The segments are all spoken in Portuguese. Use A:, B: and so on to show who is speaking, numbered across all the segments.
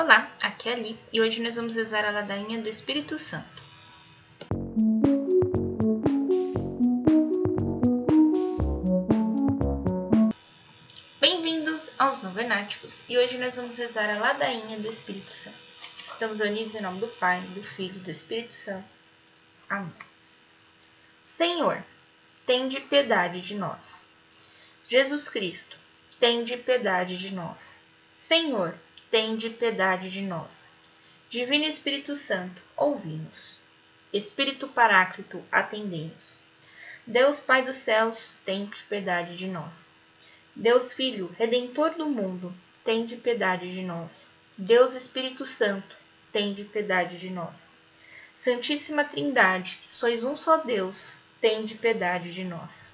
A: Olá, aqui é a Li e hoje nós vamos rezar a ladainha do Espírito Santo. Bem-vindos aos Novenáticos e hoje nós vamos rezar a ladainha do Espírito Santo. Estamos unidos em nome do Pai, do Filho e do Espírito Santo. Amém. Senhor, tende piedade de nós. Jesus Cristo, tende piedade de nós. Senhor, tende piedade de nós. Divino Espírito Santo, ouvi-nos. Espírito Paráclito, atendei-nos. Deus Pai dos céus, tende piedade de nós. Deus Filho, Redentor do mundo, tende piedade de nós. Deus Espírito Santo, tende piedade de nós. Santíssima Trindade, que sois um só Deus, tende piedade de nós.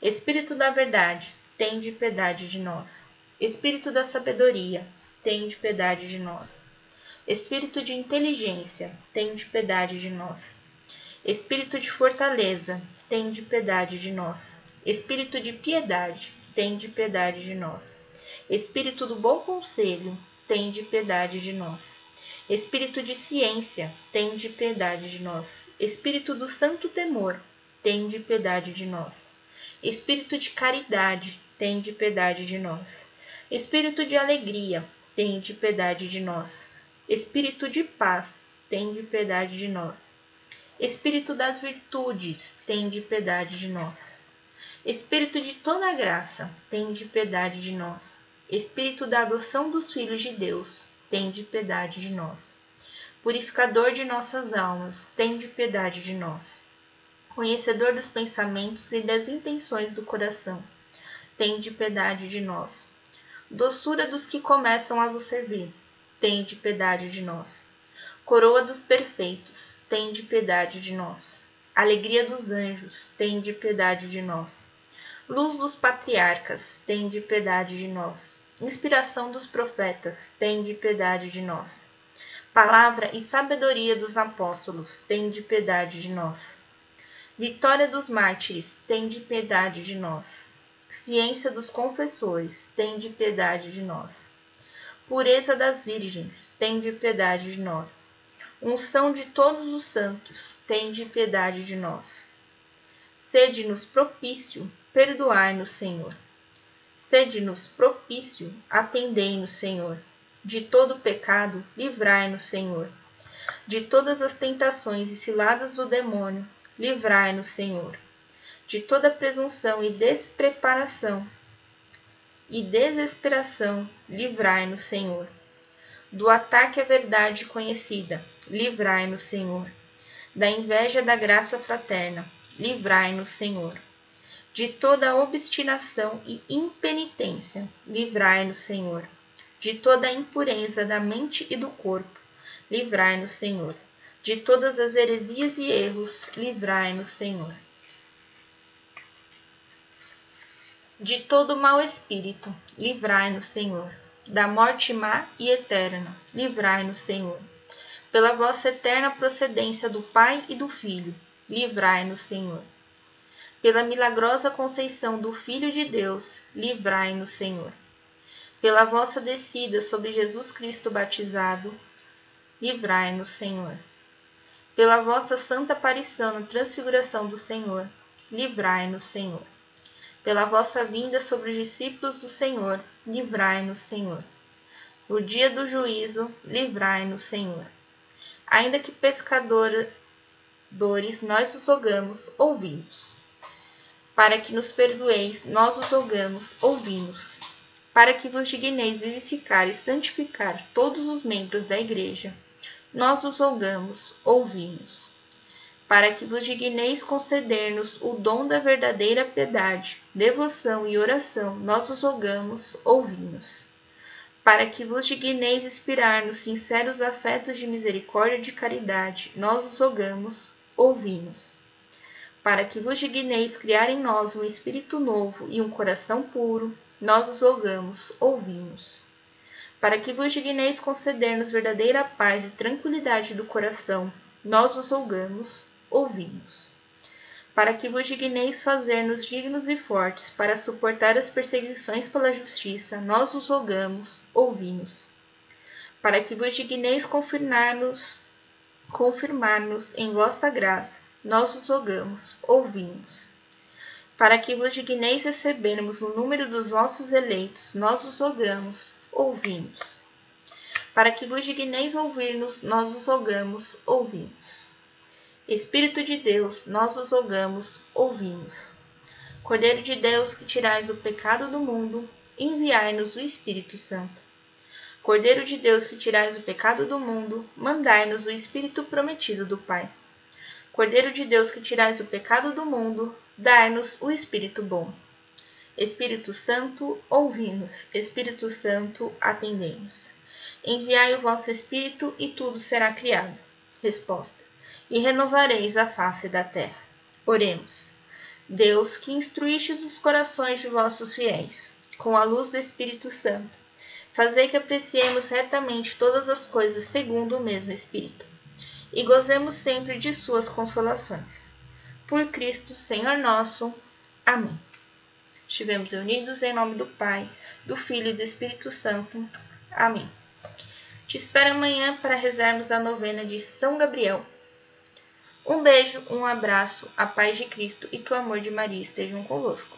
A: Espírito da verdade, tende piedade de nós. Espírito da sabedoria, tende piedade de nós. Espírito de inteligência, tende piedade de nós. Espírito de fortaleza, tende piedade de nós. Espírito de piedade, tende piedade de nós. Espírito do bom conselho, tende piedade de nós. Espírito de ciência, tende piedade de nós. Espírito do santo temor, tende piedade de nós. Espírito de caridade, tende piedade de nós. Espírito de alegria, tende piedade de nós. Espírito de paz, tende piedade de nós. Espírito das virtudes, tende piedade de nós. Espírito de toda graça, tende piedade de nós. Espírito da adoção dos filhos de Deus, tende piedade de nós. Purificador de nossas almas, tende piedade de nós conhecedor dos pensamentos e das intenções do coração. Tende piedade de nós. Doçura dos que começam a vos servir, tende piedade de nós. Coroa dos perfeitos, tende piedade de nós. Alegria dos anjos, tende piedade de nós. Luz dos patriarcas, tende piedade de nós. Inspiração dos profetas, tende piedade de nós. Palavra e sabedoria dos apóstolos, tende piedade de nós Vitória dos mártires, tende piedade de nós. Ciência dos confessores, tende piedade de nós. Pureza das virgens, tende piedade de nós. Unção de todos os santos, tende piedade de nós. Sede-nos propício, perdoai-nos, Senhor. Sede-nos propício, atendei-nos, Senhor. De todo pecado, livrai-nos, Senhor. De todas as tentações e ciladas do demônio, livrai-nos, Senhor, de toda presunção e despreparação e desesperação, livrai-nos, Senhor. Do ataque à verdade conhecida, livrai-nos, Senhor. Da inveja da graça fraterna, livrai-nos, Senhor. De toda obstinação e impenitência, livrai-nos, Senhor. De toda impureza da mente e do corpo, livrai-nos, Senhor de todas as heresias e erros, livrai-nos, Senhor. De todo mau espírito, livrai-nos, Senhor. Da morte má e eterna, livrai-nos, Senhor. Pela vossa eterna procedência do Pai e do Filho, livrai-nos, Senhor. Pela milagrosa conceição do Filho de Deus, livrai-nos, Senhor. Pela vossa descida sobre Jesus Cristo batizado, livrai-nos, Senhor pela vossa santa aparição na transfiguração do Senhor, livrai-nos, Senhor. Pela vossa vinda sobre os discípulos do Senhor, livrai-nos, Senhor. No dia do juízo, livrai-nos, Senhor. Ainda que pescadores nós vos rogamos, ouvi-nos. Para que nos perdoeis, nós os rogamos, ouvi-nos. Para que vos digneis vivificar e santificar todos os membros da Igreja, nós os rogamos, ouvimos. Para que vos digneis conceder-nos o dom da verdadeira piedade, devoção e oração, nós os rogamos, ouvimos. Para que vos digneis inspirar-nos sinceros afetos de misericórdia e de caridade, nós os rogamos, ouvimos. Para que vos digneis criar em nós um espírito novo e um coração puro, nós os rogamos, ouvimos para que vos digneis conceder-nos verdadeira paz e tranquilidade do coração, nós os rogamos, ouvimos. Para que vos digneis fazer-nos dignos e fortes para suportar as perseguições pela justiça, nós os rogamos, ouvimos. para que vos digneis confirmar-nos confirmar-nos em vossa graça, nós os rogamos, ouvimos. Para que vos digneis recebermos o número dos vossos eleitos, nós os rogamos, ouvimos. Para que vos digneis ouvir-nos, nós os rogamos, ouvimos. Espírito de Deus, nós os rogamos, ouvimos. Cordeiro de Deus, que tirais o pecado do mundo, enviai-nos o Espírito Santo. Cordeiro de Deus, que tirais o pecado do mundo, mandai-nos o Espírito prometido do Pai. Cordeiro de Deus, que tirais o pecado do mundo, dai-nos o Espírito bom. Espírito Santo, ouvi-nos. Espírito Santo, atendei-nos. Enviai o vosso Espírito e tudo será criado. Resposta. E renovareis a face da terra. Oremos. Deus, que instruístes os corações de vossos fiéis, com a luz do Espírito Santo, fazei que apreciemos retamente todas as coisas segundo o mesmo Espírito, e gozemos sempre de suas consolações. Por Cristo, Senhor nosso. Amém. Estivemos unidos em nome do Pai, do Filho e do Espírito Santo. Amém. Te espero amanhã para rezarmos a novena de São Gabriel. Um beijo, um abraço, a paz de Cristo e que o amor de Maria estejam convosco.